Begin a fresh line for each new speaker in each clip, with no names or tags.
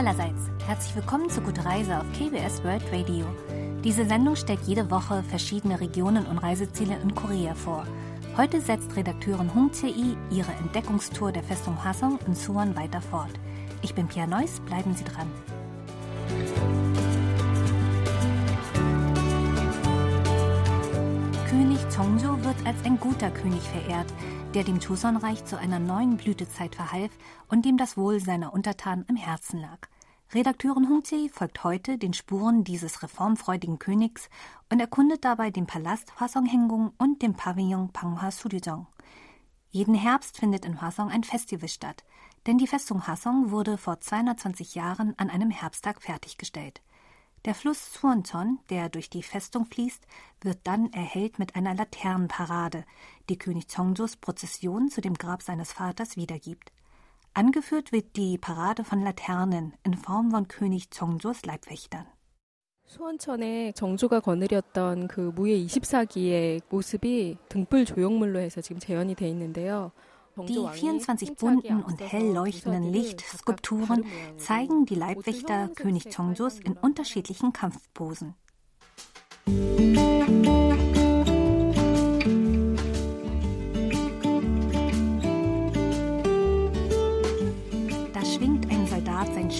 Allerseits, herzlich willkommen zu Gute Reise auf KBS World Radio. Diese Sendung stellt jede Woche verschiedene Regionen und Reiseziele in Korea vor. Heute setzt Redakteurin Hong Tae-i ihre Entdeckungstour der Festung Hwasong in Suwon weiter fort. Ich bin Pia Neuss, bleiben Sie dran. König Chongjo wird als ein guter König verehrt, der dem Joseon-Reich zu einer neuen Blütezeit verhalf und dem das Wohl seiner Untertanen im Herzen lag. Redakteurin Hung Tae folgt heute den Spuren dieses reformfreudigen Königs und erkundet dabei den Palast Hwasong-Hengung und den Pavillon Panghwa Suryojong. Jeden Herbst findet in Hwasong ein Festival statt, denn die Festung Hwasong wurde vor 220 Jahren an einem Herbsttag fertiggestellt. Der Fluss Suonton, der durch die Festung fließt, wird dann erhellt mit einer Laternenparade, die König Chongjos Prozession zu dem Grab seines Vaters wiedergibt. Angeführt wird die Parade von Laternen in Form von König Chongjos Leibwächtern.
수원천에 정조가 거느렸던 그 무예 24기의 모습이 등불 조형물로 해서 지금 재현이 돼 있는데요.
Die 24 bunten und hell leuchtenden Lichtskulpturen zeigen die Leibwächter König Chongjos in unterschiedlichen Kampfposen.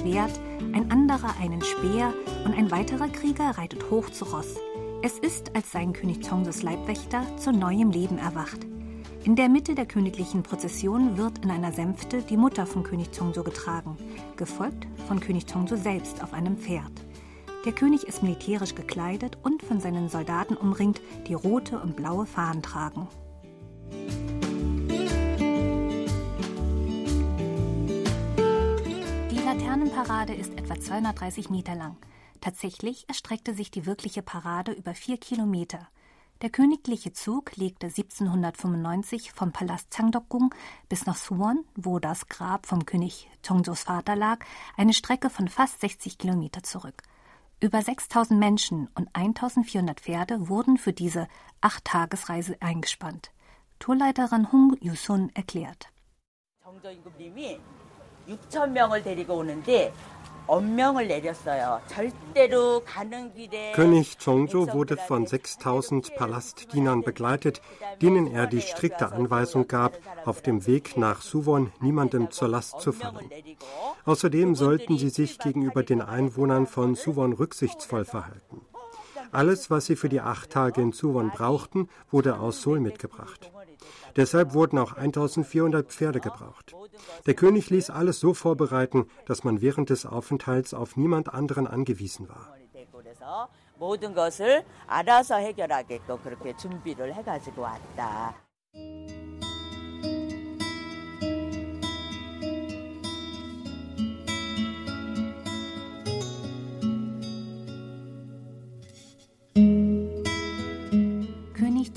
Schwert, ein anderer einen Speer und ein weiterer Krieger reitet hoch zu Ross. Es ist, als seien König Chongsos Leibwächter zu neuem Leben erwacht. In der Mitte der königlichen Prozession wird in einer Sänfte die Mutter von König Chongso getragen, gefolgt von König Chongso selbst auf einem Pferd. Der König ist militärisch gekleidet und von seinen Soldaten umringt, die rote und blaue Fahnen tragen. Die Laternenparade ist etwa 230 Meter lang. Tatsächlich erstreckte sich die wirkliche Parade über vier Kilometer – der königliche Zug legte 1795 vom Palast Changdeokgung bis nach Suwon, wo das Grab vom König Chongsos Vater lag, eine Strecke von fast 60 Kilometer zurück. Über 6000 Menschen und 1400 Pferde wurden für diese Acht-Tagesreise eingespannt. Tourleiterin Hung Yusun erklärt. 정조 임금님이 6천 명을 데리고 오는데
König Chongjo wurde von 6000 Palastdienern begleitet, denen er die strikte Anweisung gab, auf dem Weg nach Suwon niemandem zur Last zu fallen. Außerdem sollten sie sich gegenüber den Einwohnern von Suwon rücksichtsvoll verhalten. Alles, was sie für die acht Tage in Suwon brauchten, wurde aus Seoul mitgebracht. Deshalb wurden auch 1400 Pferde gebraucht. Der König ließ alles so vorbereiten, dass man während des Aufenthalts auf niemand anderen angewiesen war. 모든 것을 알아서 해결하게끔 그렇게 준비를 해가지고 왔다.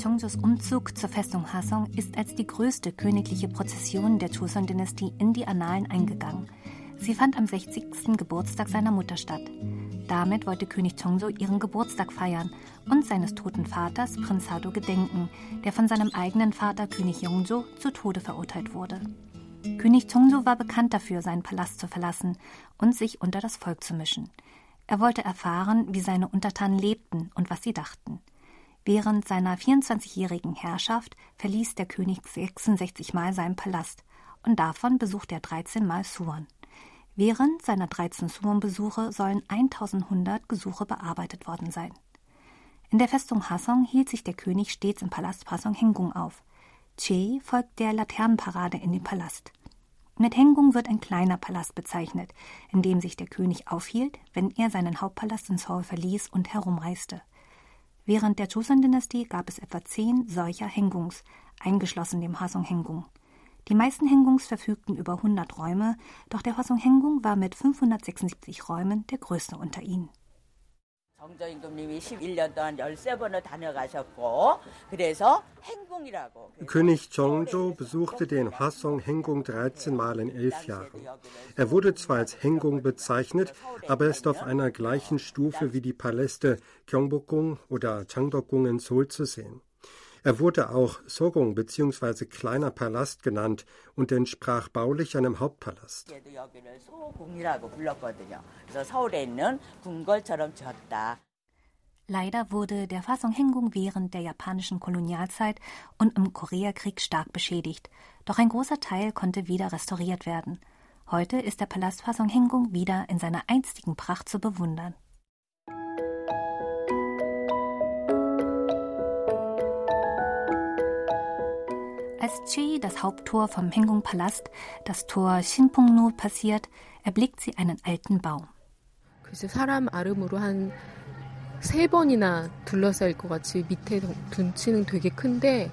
Chongsos Umzug zur Festung Hasong ist als die größte königliche Prozession der Joseon-Dynastie in die Annalen eingegangen. Sie fand am 60. Geburtstag seiner Mutter statt. Damit wollte König Chongso ihren Geburtstag feiern und seines toten Vaters Prinz Hado gedenken, der von seinem eigenen Vater König Yongjo zu Tode verurteilt wurde. König Chongso war bekannt dafür, seinen Palast zu verlassen und sich unter das Volk zu mischen. Er wollte erfahren, wie seine Untertanen lebten und was sie dachten. Während seiner 24-jährigen Herrschaft verließ der König 66 Mal seinen Palast und davon besuchte er 13 Mal Suwon. Während seiner 13 Suwon-Besuche sollen 1100 Gesuche bearbeitet worden sein. In der Festung Hasong hielt sich der König stets im Palast Pasong Hengung auf. Che folgt der Laternenparade in den Palast. Mit Hengung wird ein kleiner Palast bezeichnet, in dem sich der König aufhielt, wenn er seinen Hauptpalast in Seoul verließ und herumreiste. Während der Joseon-Dynastie gab es etwa zehn solcher Hengungs, eingeschlossen dem Hwasong Hengung. Die meisten Hengungs verfügten über 100 Räume, doch der Hwasong Hengung war mit 576 Räumen der größte unter ihnen. König Chongzhou besuchte den Hwasong Hengung 13 Mal in elf Jahren. Er wurde zwar als Hengung bezeichnet, aber ist auf einer gleichen Stufe wie die Paläste Gyeongbokgung oder Changdeokgung in Seoul zu sehen.
Er wurde auch Sogong bzw. kleiner Palast genannt und entsprach baulich einem Hauptpalast.
Leider wurde der Fasong während der japanischen Kolonialzeit und im Koreakrieg stark beschädigt, doch ein großer Teil konnte wieder restauriert werden. Heute ist der Palast Fasong wieder in seiner einstigen Pracht zu bewundern. Als Che das Haupttor vom Hengung-Palast, das Tor Shinpongno, passiert, erblickt sie einen alten Baum.
사람 아름으로 한 세 번이나 둘러싸일 것 같이 밑에 둔치는 되게 큰데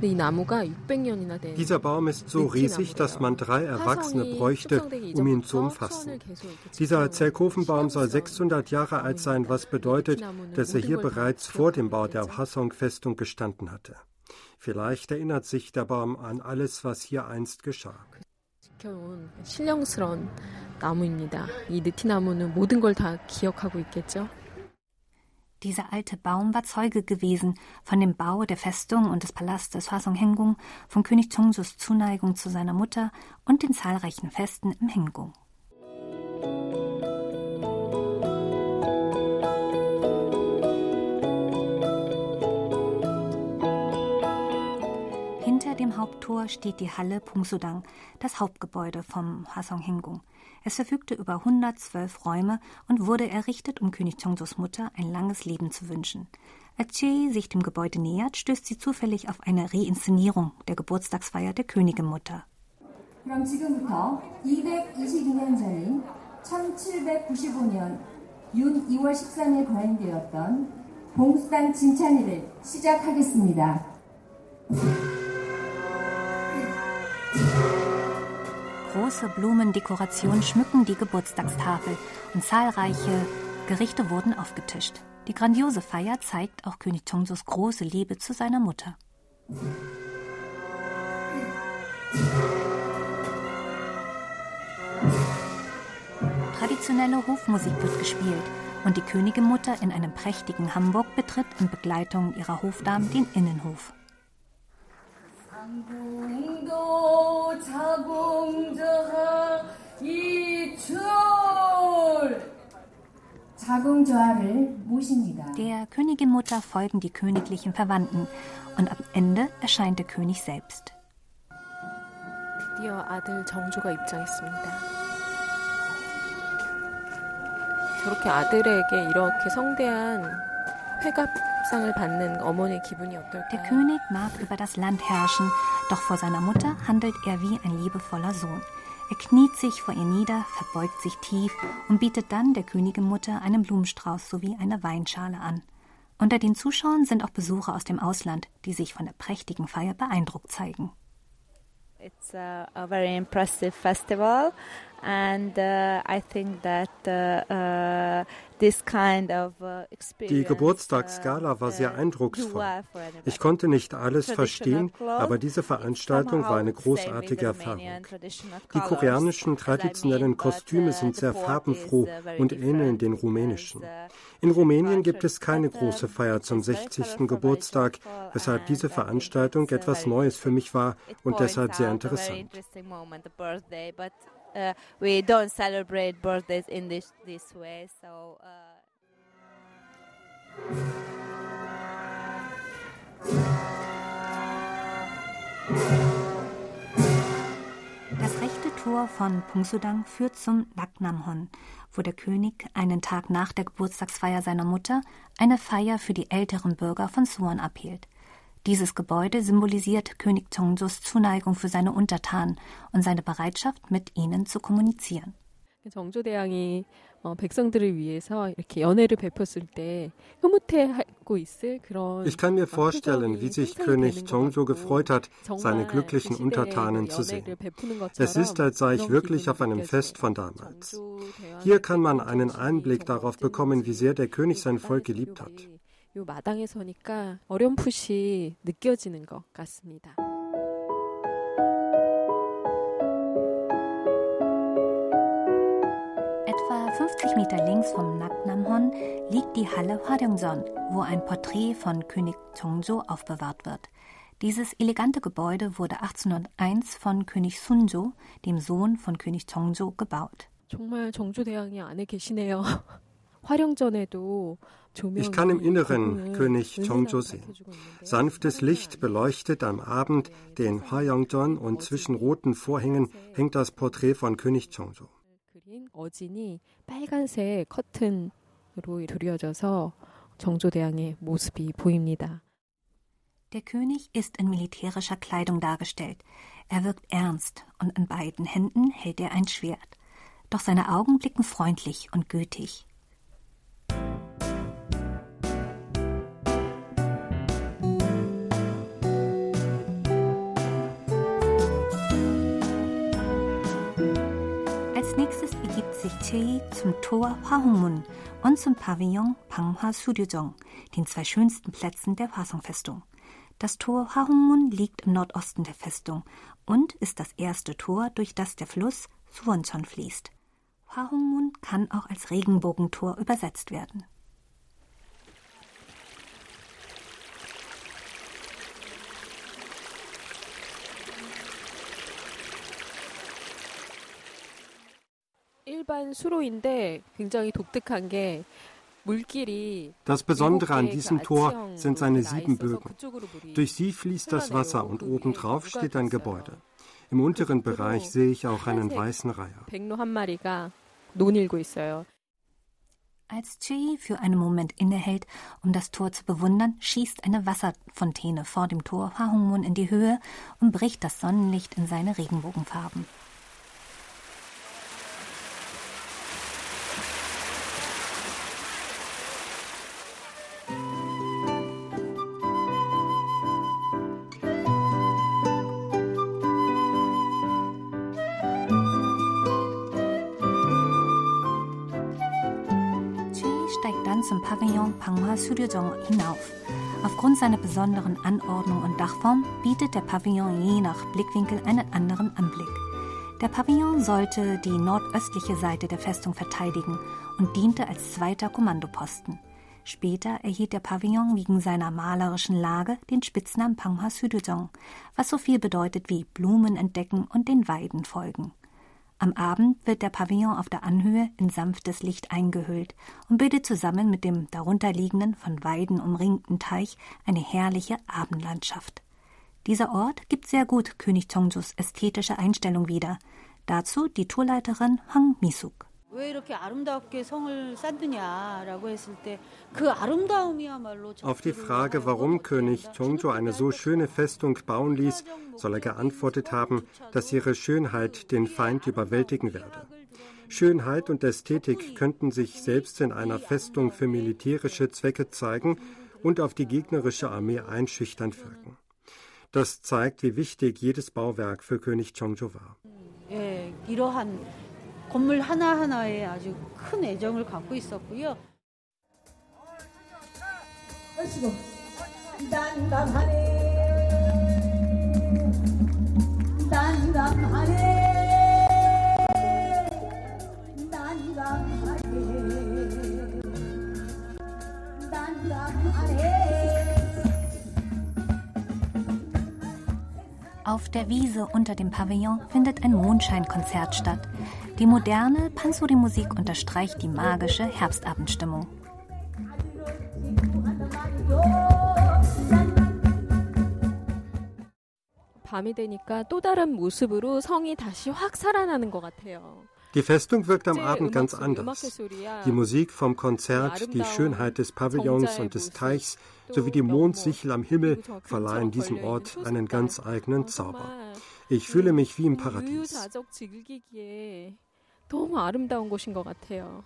Dieser Baum ist so riesig, dass man drei Erwachsene bräuchte, um ihn zu umfassen. Dieser Zelkofenbaum soll 600 Jahre alt sein, was bedeutet, dass er hier bereits vor dem Bau der Hassong-Festung gestanden hatte. Vielleicht erinnert sich der Baum an alles, was hier einst geschah.
신령스러운 나무입니다. 이 느티나무는 모든 걸 다 기억하고 있겠죠.
Dieser alte Baum war Zeuge gewesen von dem Bau der Festung und des Palastes Hwasong Hengung, von König Chongsus Zuneigung zu seiner Mutter und den zahlreichen Festen im Hengung. Haupttor steht die Halle Pungsudang, das Hauptgebäude vom Hwasong Hengung. Es verfügte über 112 Räume und wurde errichtet, um König Chongsos Mutter ein langes Leben zu wünschen. Als Che sich dem Gebäude nähert, stößt sie zufällig auf eine Reinszenierung der Geburtstagsfeier der Königin-Mutter. 그럼 지금부터 222년 전인 1795년 윤 2월 13일 거행되었던 봉수당 진찬일을 시작하겠습니다. Große Blumendekorationen schmücken die Geburtstagstafel und zahlreiche Gerichte wurden aufgetischt. Die grandiose Feier zeigt auch König Chongsos große Liebe zu seiner Mutter. Traditionelle Hofmusik wird gespielt und die Königemutter in einem prächtigen Hamburg betritt in Begleitung ihrer Hofdamen den Innenhof. 장궁도 자궁저하 이출 자궁저하를 모십니다. Der Königinmutter folgen die königlichen Verwandten und am Ende erscheint der König selbst.
드디어 아들 정조가 입장했습니다. 저렇게 아들에게 이렇게 성대한 회갑
der König mag über das Land herrschen, doch vor seiner Mutter handelt er wie ein liebevoller Sohn. Er kniet sich vor ihr nieder, verbeugt sich tief und bietet dann der Königinmutter einen Blumenstrauß sowie eine Weinschale an. Unter den Zuschauern sind auch Besucher aus dem Ausland, die sich von der prächtigen Feier beeindruckt zeigen.
It's a, a very impressive festival, and uh, I think that uh, uh,
Die Geburtstagsgala war sehr eindrucksvoll. Ich konnte nicht alles verstehen, aber diese Veranstaltung war eine großartige Erfahrung. Die koreanischen traditionellen Kostüme sind sehr farbenfroh und ähneln den rumänischen. In Rumänien gibt es keine große Feier zum 60. Geburtstag, weshalb diese Veranstaltung etwas Neues für mich war und deshalb sehr interessant
uh, we don't celebrate birthdays in this this way. So. Uh
das rechte Tor von Pungsudang führt zum Naknamhon, wo der König einen Tag nach der Geburtstagsfeier seiner Mutter eine Feier für die älteren Bürger von Suwon abhielt. Dieses Gebäude symbolisiert König Chongsos Zuneigung für seine Untertanen und seine Bereitschaft, mit ihnen zu kommunizieren.
정조대왕이 어, 백성들을 위해서 이렇게 연회를 베풀었을 때 흐뭇해하고 있을 그런
Ich kann mir vorstellen, wie sich König Chongjo gefreut hat, seine glücklichen Untertanen zu sehen. Es ist, als sei ich wirklich auf einem Fest von damals. Hier kann man einen Einblick darauf bekommen, wie sehr der König sein Volk geliebt hat. 요 마당에 서니까 어렴풋이 느껴지는 것 같습니다.
Etwa 50 Meter links vom Naknamhon liegt die Halle Hwaryeongjeon, wo ein Porträt von König Chongjo aufbewahrt wird. Dieses elegante Gebäude wurde 1801 von König Sunjo, dem Sohn von König Chongjo, gebaut.
정말 정조 대왕이 안에 계시네요. 활용전에도
Ich kann im Inneren König Chongzhou sehen. Sanftes Licht beleuchtet am Abend den Hyeongjeon und zwischen roten Vorhängen hängt das Porträt von König
Chongzhou. Der König ist in militärischer Kleidung dargestellt. Er wirkt ernst und in beiden Händen hält er ein Schwert. Doch seine Augen blicken freundlich und gütig. 1987 zum Tor Hwangmun und zum Pavillon Panghwa Suryojong, den zwei schönsten Plätzen der Hwasong-Festung. Das Tor Hwangmun liegt im Nordosten der Festung und ist das erste Tor, durch das der Fluss Suwonchon fließt. Hwangmun kann auch als Regenbogentor übersetzt werden.
일반 수로인데 굉장히 독특한 게
das Besondere an diesem Tor sind seine sieben Bögen. Durch sie fließt das Wasser und obendrauf steht ein Gebäude. Im unteren Bereich sehe ich auch einen weißen Reiher.
Als Chi für einen Moment innehält, um das Tor zu bewundern, schießt eine Wasserfontäne vor dem Tor Hwahongmun in die Höhe und bricht das Sonnenlicht in seine Regenbogenfarben. Zum Pavillon Panghwa Suryojong hinauf. Aufgrund seiner besonderen Anordnung und Dachform bietet der Pavillon je nach Blickwinkel einen anderen Anblick. Der Pavillon sollte die nordöstliche Seite der Festung verteidigen und diente als zweiter Kommandoposten. Später erhielt der Pavillon wegen seiner malerischen Lage den Spitznamen Panghwa Suryojong, was so viel bedeutet wie Blumen entdecken und den Weiden folgen. Am Abend wird der Pavillon auf der Anhöhe in sanftes Licht eingehüllt und bildet zusammen mit dem darunterliegenden, von Weiden umringten Teich eine herrliche Abendlandschaft. Dieser Ort gibt sehr gut König Chongjus ästhetische Einstellung wieder. Dazu die Tourleiterin Hang Misuk. 왜 이렇게 아름답게 성을
쌓느냐라고 했을 때 그 아름다움이야말로 Auf die Frage, warum König Chongjo eine so schöne Festung bauen ließ, soll er geantwortet haben, dass ihre Schönheit den Feind überwältigen werde. Schönheit und Ästhetik könnten sich selbst in einer Festung für militärische Zwecke zeigen und auf die gegnerische Armee einschüchternd wirken. Das zeigt, wie wichtig jedes Bauwerk für König Chongjo war. 예, 이러한 건물 하나하나에 아주 큰 애정을 갖고 있었고요. 난감하네 난감하네 난감하네 난감하네
Auf der Wiese unter dem Pavillon findet ein Mondscheinkonzert statt. die moderne Pansori-Musik unterstreicht die magische Herbstabendstimmung.
Die Festung wirkt am Abend ganz anders. Die Musik vom Konzert, die Schönheit des Pavillons und des Teichs sowie die Mondsichel am Himmel verleihen diesem Ort einen ganz eigenen Zauber. Ich fühle mich wie im Paradies.
너무 아름다운 곳인 것 같아요.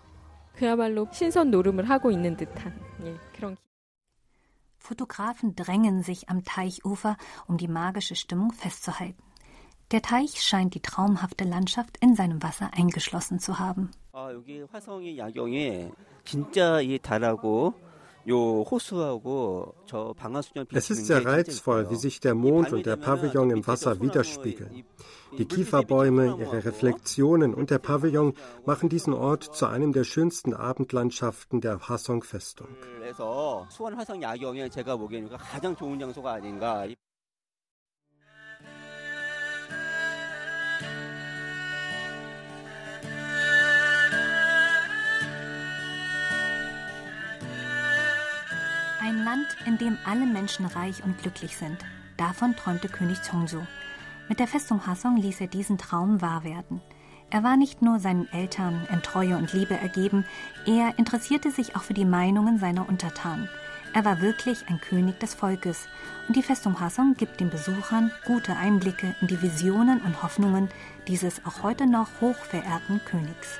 그야말로 신선 노름을 하고 있는 듯한 예, 그런.
Fotografen drängen sich am Teichufer, um die magische Stimmung festzuhalten. Der Teich scheint die traumhafte Landschaft in seinem Wasser eingeschlossen zu haben. 여기 화성의 야경에 진짜 이 달하고
es ist sehr reizvoll, wie sich der Mond und der Pavillon im Wasser widerspiegeln. Die Kieferbäume, ihre Reflexionen und der Pavillon machen diesen Ort zu einem der schönsten Abendlandschaften der Hasong-Festung.
In dem alle Menschen reich und glücklich sind. Davon träumte König Chongzhou. Mit der Festung Hasong ließ er diesen Traum wahr werden. Er war nicht nur seinen Eltern in Treue und Liebe ergeben, er interessierte sich auch für die Meinungen seiner Untertanen. Er war wirklich ein König des Volkes und die Festung Hasong gibt den Besuchern gute Einblicke in die Visionen und Hoffnungen dieses auch heute noch hoch verehrten Königs.